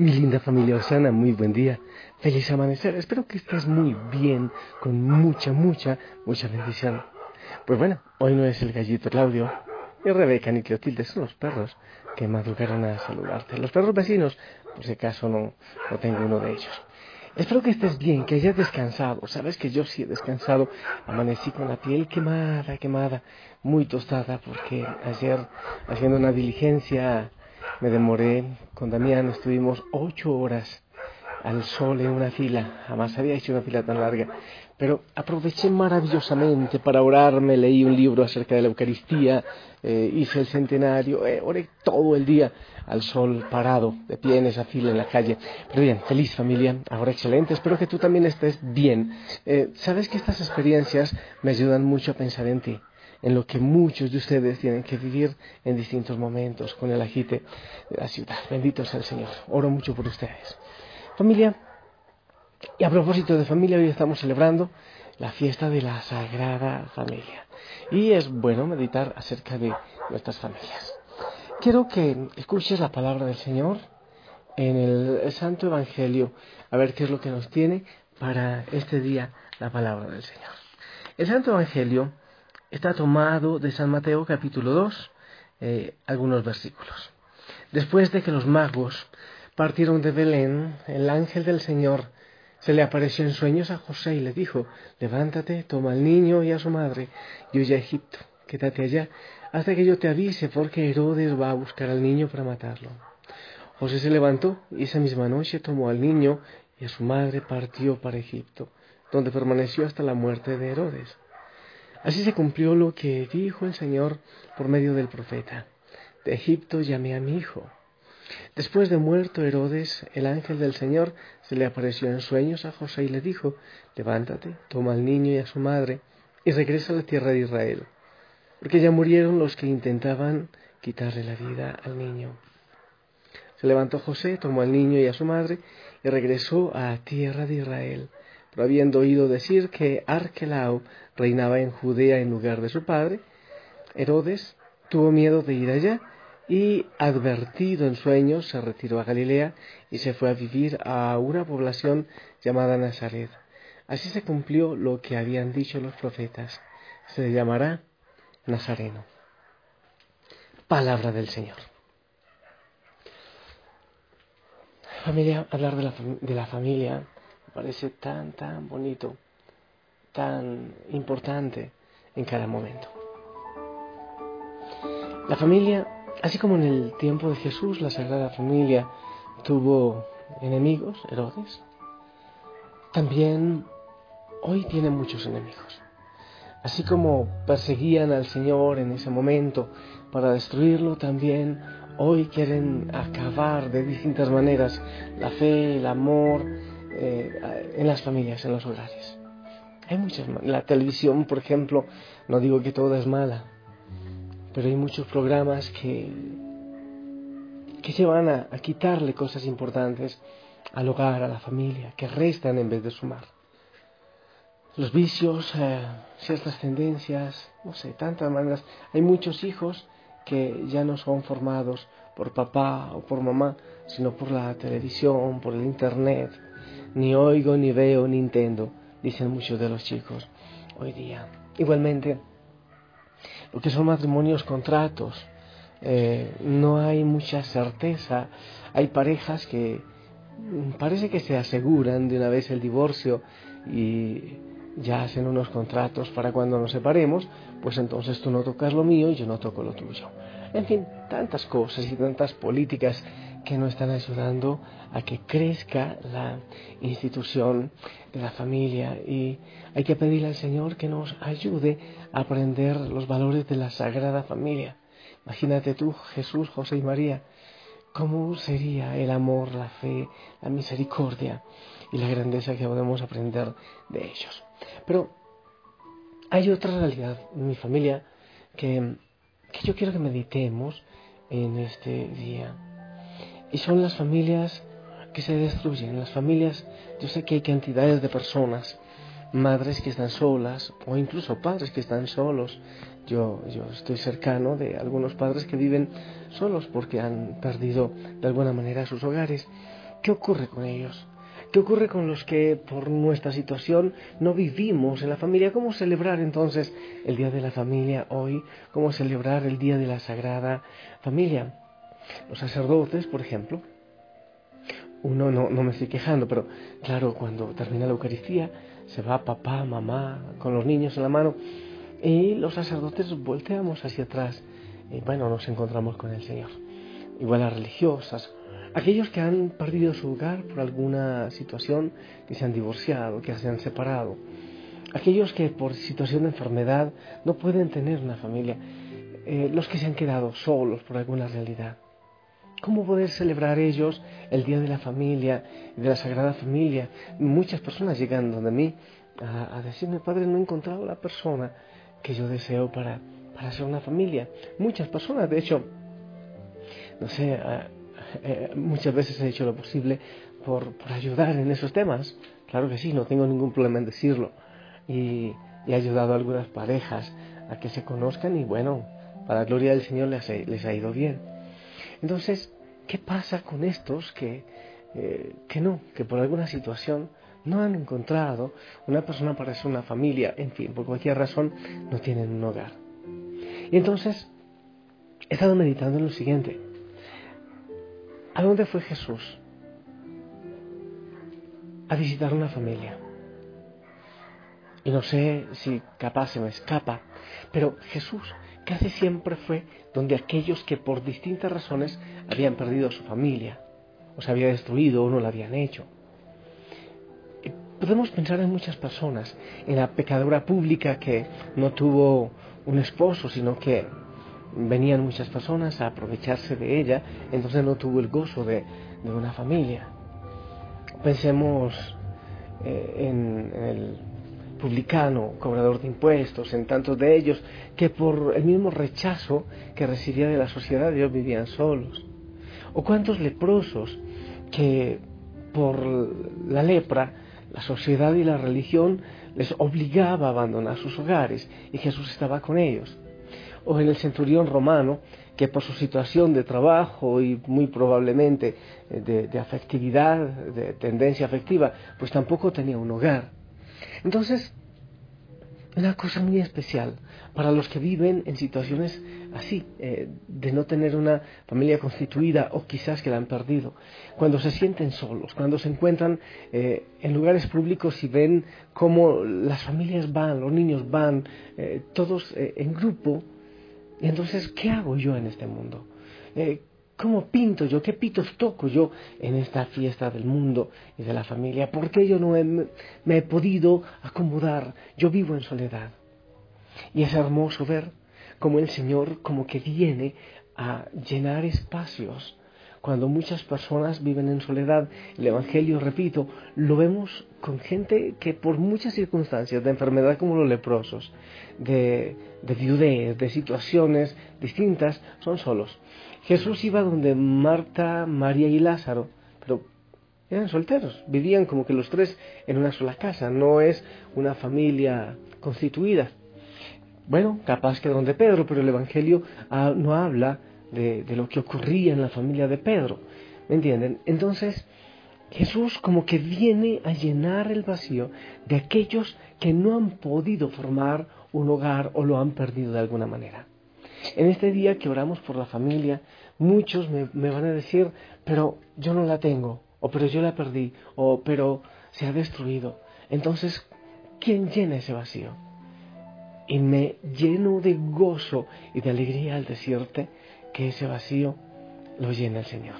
Mi linda familia Osana, muy buen día. Feliz amanecer. Espero que estés muy bien, con mucha, mucha, mucha bendición. Pues bueno, hoy no es el gallito Claudio, y Rebeca ni Clotilde, son los perros que madrugaron a saludarte. Los perros vecinos, por si acaso no, no tengo uno de ellos. Espero que estés bien, que hayas descansado. Sabes que yo sí he descansado. Amanecí con la piel quemada, quemada, muy tostada, porque ayer, haciendo una diligencia, me demoré con Damián. Estuvimos ocho horas al sol en una fila. Jamás había hecho una fila tan larga. Pero aproveché maravillosamente para orar, me leí un libro acerca de la Eucaristía, eh, hice el centenario, eh, oré todo el día al sol parado, de pie en esa fila en la calle. Pero bien, feliz familia, ahora excelente, espero que tú también estés bien. Eh, Sabes que estas experiencias me ayudan mucho a pensar en ti en lo que muchos de ustedes tienen que vivir en distintos momentos con el agite de la ciudad. Bendito sea el Señor. Oro mucho por ustedes. Familia, y a propósito de familia, hoy estamos celebrando la fiesta de la Sagrada Familia. Y es bueno meditar acerca de nuestras familias. Quiero que escuches la palabra del Señor en el Santo Evangelio, a ver qué es lo que nos tiene para este día la palabra del Señor. El Santo Evangelio está tomado de San Mateo capítulo 2, eh, algunos versículos. Después de que los magos partieron de Belén, el ángel del Señor se le apareció en sueños a José y le dijo, levántate, toma al niño y a su madre y huye a Egipto, quédate allá hasta que yo te avise porque Herodes va a buscar al niño para matarlo. José se levantó y esa misma noche tomó al niño y a su madre partió para Egipto, donde permaneció hasta la muerte de Herodes. Así se cumplió lo que dijo el Señor por medio del profeta. De Egipto llamé a mi hijo. Después de muerto Herodes, el ángel del Señor se le apareció en sueños a José y le dijo, levántate, toma al niño y a su madre y regresa a la tierra de Israel, porque ya murieron los que intentaban quitarle la vida al niño. Se levantó José, tomó al niño y a su madre y regresó a tierra de Israel, pero habiendo oído decir que Arquelao reinaba en Judea en lugar de su padre, Herodes tuvo miedo de ir allá y, advertido en sueños, se retiró a Galilea y se fue a vivir a una población llamada Nazaret. Así se cumplió lo que habían dicho los profetas. Se llamará Nazareno. Palabra del Señor. Familia, hablar de la, de la familia parece tan, tan bonito, tan importante en cada momento. La familia Así como en el tiempo de Jesús la Sagrada Familia tuvo enemigos, Herodes, también hoy tiene muchos enemigos. Así como perseguían al Señor en ese momento para destruirlo, también hoy quieren acabar de distintas maneras la fe, el amor eh, en las familias, en los hogares. Hay muchas. La televisión, por ejemplo, no digo que toda es mala, pero hay muchos programas que, que llevan a, a quitarle cosas importantes al hogar, a la familia, que restan en vez de sumar. Los vicios, eh, ciertas tendencias, no sé, tantas maneras. Hay muchos hijos que ya no son formados por papá o por mamá, sino por la televisión, por el internet. Ni oigo, ni veo, ni entiendo, dicen muchos de los chicos hoy día. Igualmente, lo que son matrimonios contratos. Eh, no hay mucha certeza. Hay parejas que parece que se aseguran de una vez el divorcio y ya hacen unos contratos para cuando nos separemos, pues entonces tú no tocas lo mío y yo no toco lo tuyo. en fin, tantas cosas y tantas políticas que no están ayudando a que crezca la institución de la familia y hay que pedirle al Señor que nos ayude a aprender los valores de la Sagrada Familia. Imagínate tú, Jesús, José y María, cómo sería el amor, la fe, la misericordia y la grandeza que podemos aprender de ellos. Pero hay otra realidad en mi familia que, que yo quiero que meditemos en este día. Y son las familias que se destruyen. Las familias, yo sé que hay cantidades de personas, madres que están solas o incluso padres que están solos. Yo, yo estoy cercano de algunos padres que viven solos porque han perdido de alguna manera sus hogares. ¿Qué ocurre con ellos? ¿Qué ocurre con los que por nuestra situación no vivimos en la familia? ¿Cómo celebrar entonces el Día de la Familia hoy? ¿Cómo celebrar el Día de la Sagrada Familia? Los sacerdotes, por ejemplo, uno no, no me estoy quejando, pero claro, cuando termina la Eucaristía, se va papá, mamá, con los niños en la mano, y los sacerdotes volteamos hacia atrás, y bueno, nos encontramos con el Señor. Igual las religiosas, aquellos que han perdido su hogar por alguna situación, que se han divorciado, que se han separado, aquellos que por situación de enfermedad no pueden tener una familia, eh, los que se han quedado solos por alguna realidad. ¿Cómo poder celebrar ellos el Día de la Familia, de la Sagrada Familia? Muchas personas llegan donde mí a, decirme, Padre, no he encontrado la persona que yo deseo para, para hacer una familia. Muchas personas, de hecho, no sé, eh, muchas veces he hecho lo posible por, por, ayudar en esos temas. Claro que sí, no tengo ningún problema en decirlo. Y, he ayudado a algunas parejas a que se conozcan y bueno, para la gloria del Señor les, les ha ido bien. Entonces, ¿qué pasa con estos que, eh, que no, que por alguna situación no han encontrado una persona para ser una familia, en fin, por cualquier razón no tienen un hogar? Y entonces, he estado meditando en lo siguiente. ¿A dónde fue Jesús? A visitar una familia. Y no sé si capaz se me escapa, pero Jesús casi siempre fue donde aquellos que por distintas razones habían perdido a su familia, o se había destruido o no la habían hecho. podemos pensar en muchas personas, en la pecadora pública que no tuvo un esposo, sino que venían muchas personas a aprovecharse de ella, entonces no tuvo el gozo de, una familia. Pensemos eh, en el publicano, cobrador de impuestos, en tantos de ellos que por el mismo rechazo que recibía de la sociedad ellos vivían solos. O cuántos leprosos que por la lepra, la sociedad y la religión les obligaba a abandonar sus hogares y Jesús estaba con ellos. O en el centurión romano, que por su situación de trabajo y muy probablemente de, de afectividad, de tendencia afectiva, pues tampoco tenía un hogar entonces, una cosa muy especial para los que viven en situaciones así, eh, de no tener una familia constituida o quizás que la han perdido, cuando se sienten solos, cuando se encuentran eh, en lugares públicos y ven cómo las familias van, los niños van, eh, todos en grupo, y entonces, ¿qué hago yo en este mundo? ¿Cómo pinto yo? ¿Qué pitos toco yo en esta fiesta del mundo y de la familia? ¿Por qué yo no me he podido acomodar? Yo vivo en soledad. Y es hermoso ver cómo el Señor como que viene a llenar espacios. Cuando muchas personas viven en soledad, el Evangelio, repito, lo vemos con gente que por muchas circunstancias de enfermedad como los leprosos, de, de viudez, de situaciones distintas, son solos. Jesús iba donde Marta, María y Lázaro, pero eran solteros, vivían como que los tres en una sola casa, no es una familia constituida. Bueno, capaz que donde Pedro, pero el Evangelio ah, no habla de, lo que ocurría en la familia de Pedro, ¿me entienden? Entonces, Jesús como que viene a llenar el vacío de aquellos que no han podido formar un hogar o lo han perdido de alguna manera. En este día que oramos por la familia, muchos me, van a decir, pero yo no la tengo, o pero yo la perdí, o pero se ha destruido. Entonces, ¿quién llena ese vacío? Y me lleno de gozo y de alegría al decirte que ese vacío lo llena el Señor,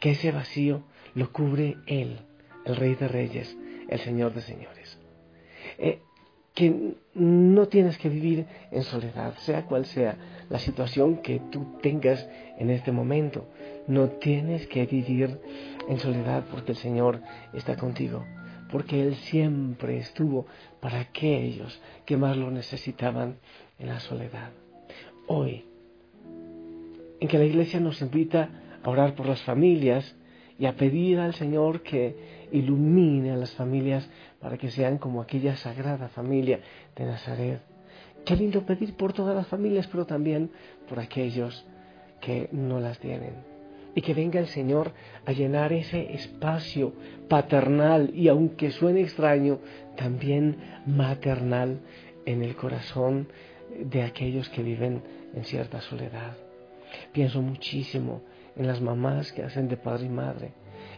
que ese vacío lo cubre Él, el Rey de Reyes, el Señor de Señores. Eh, que no tienes que vivir en soledad, sea cual sea la situación que tú tengas en este momento. No tienes que vivir en soledad porque el Señor está contigo, porque Él siempre estuvo para aquellos que más lo necesitaban en la soledad. Hoy, en que la iglesia nos invita a orar por las familias y a pedir al Señor que ilumine a las familias para que sean como aquella sagrada familia de Nazaret. Qué lindo pedir por todas las familias, pero también por aquellos que no las tienen. Y que venga el Señor a llenar ese espacio paternal y aunque suene extraño, también maternal en el corazón de aquellos que viven en cierta soledad. Pienso muchísimo en las mamás que hacen de padre y madre,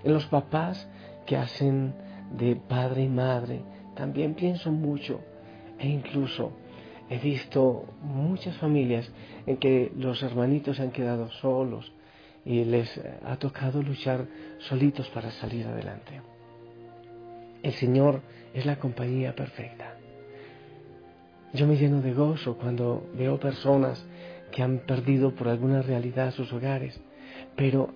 en los papás que hacen de padre y madre. También pienso mucho e incluso he visto muchas familias en que los hermanitos han quedado solos y les ha tocado luchar solitos para salir adelante. El Señor es la compañía perfecta. Yo me lleno de gozo cuando veo personas que han perdido por alguna realidad sus hogares, pero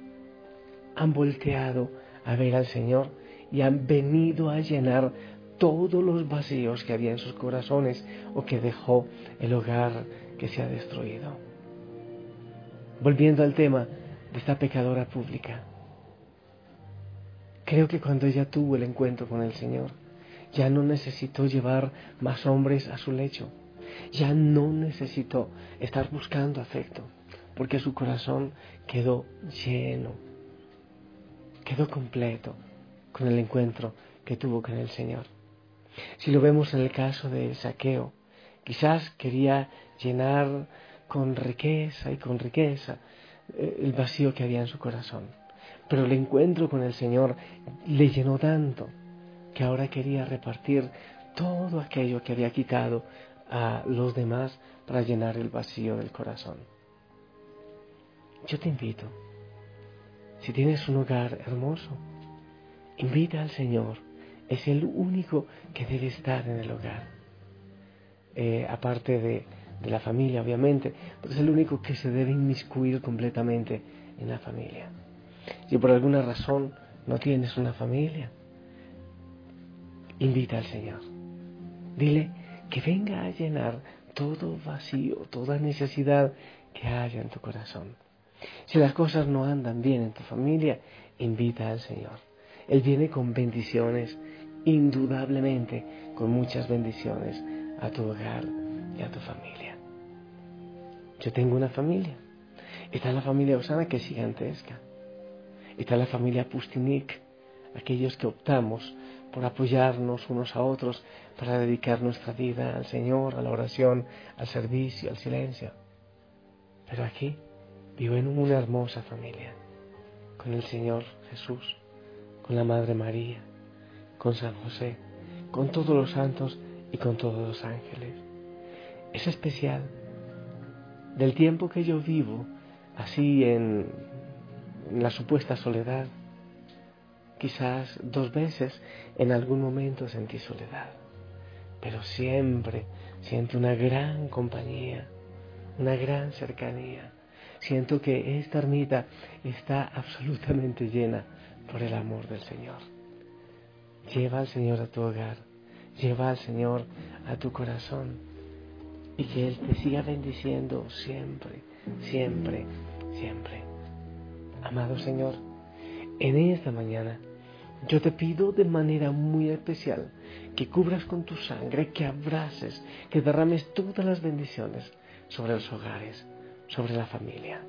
han volteado a ver al Señor y han venido a llenar todos los vacíos que había en sus corazones o que dejó el hogar que se ha destruido. Volviendo al tema de esta pecadora pública, creo que cuando ella tuvo el encuentro con el Señor, ya no necesitó llevar más hombres a su lecho, ya no necesitó estar buscando afecto, porque su corazón quedó lleno, quedó completo con el encuentro que tuvo con el Señor. Si lo vemos en el caso de Saqueo, quizás quería llenar con riqueza y con riqueza eh, el vacío que había en su corazón. Pero el encuentro con el Señor le llenó tanto que ahora quería repartir todo aquello que había quitado a los demás para llenar el vacío del corazón. Yo te invito, si tienes un hogar hermoso, invita al Señor, es el único que debe estar en el hogar. Eh, aparte de, de, la familia, obviamente, pero es el único que se debe inmiscuir completamente en la familia. Si por alguna razón no tienes una familia, invita al Señor. Dile que venga a llenar todo vacío, toda necesidad que haya en tu corazón. Si las cosas no andan bien en tu familia, invita al Señor. Él viene con bendiciones, indudablemente con muchas bendiciones a tu hogar y a tu familia. Yo tengo una familia. Está la familia Osana que es gigantesca. Está la familia Pustinik, aquellos que optamos por apoyarnos unos a otros para dedicar nuestra vida al Señor, a la oración, al servicio, al silencio. Pero aquí vivo en una hermosa familia, con el Señor Jesús, con la Madre María, con San José, con todos los santos y con todos los ángeles. Es especial del tiempo que yo vivo así en, la supuesta soledad. Quizás dos veces en algún momento sentí soledad, pero siempre siento una gran compañía, una gran cercanía. Siento que esta ermita está absolutamente llena por el amor del Señor. Lleva al Señor a tu hogar, lleva al Señor a tu corazón y que Él te siga bendiciendo siempre, siempre, siempre. Amado Señor, en esta mañana yo te pido de manera muy especial que cubras con tu sangre, que abraces, que derrames todas las bendiciones sobre los hogares, sobre la familia.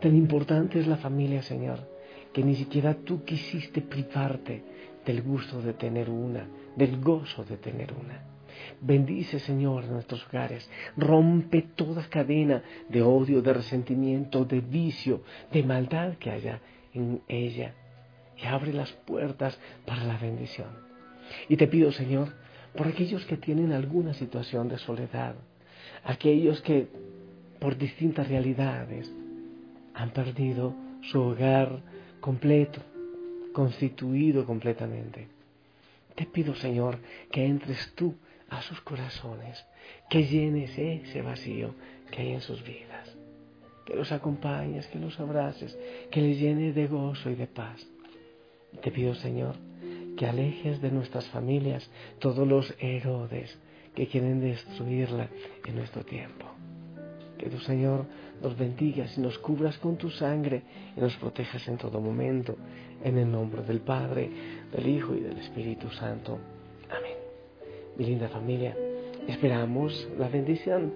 Tan importante es la familia, Señor, que ni siquiera tú quisiste privarte del gusto de tener una, del gozo de tener una. Bendice, Señor, nuestros hogares. Rompe toda cadena de odio, de resentimiento, de vicio, de maldad que haya en ella. Y abre las puertas para la bendición. Y te pido, Señor, por aquellos que tienen alguna situación de soledad, aquellos que por distintas realidades han perdido su hogar completo, constituido completamente. Te pido, Señor, que entres tú a sus corazones, que llenes ese vacío que hay en sus vidas, que los acompañes, que los abraces, que les llenes de gozo y de paz. Te pido, Señor, que alejes de nuestras familias todos los Herodes que quieren destruirla en nuestro tiempo. Que tu Señor nos bendigas y nos cubras con tu sangre y nos protejas en todo momento. En el nombre del Padre, del Hijo y del Espíritu Santo. Amén. Mi linda familia, esperamos la bendición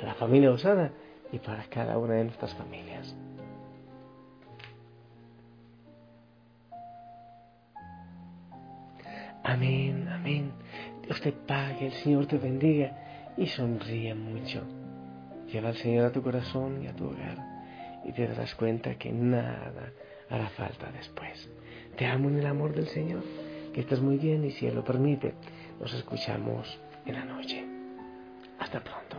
a la familia Osana y para cada una de nuestras familias. Amén, amén. Dios te pague, el Señor te bendiga y sonríe mucho. Lleva al Señor a tu corazón y a tu hogar y te darás cuenta que nada hará falta después. Te amo en el amor del Señor, que estés muy bien y si Él lo permite, nos escuchamos en la noche. Hasta pronto.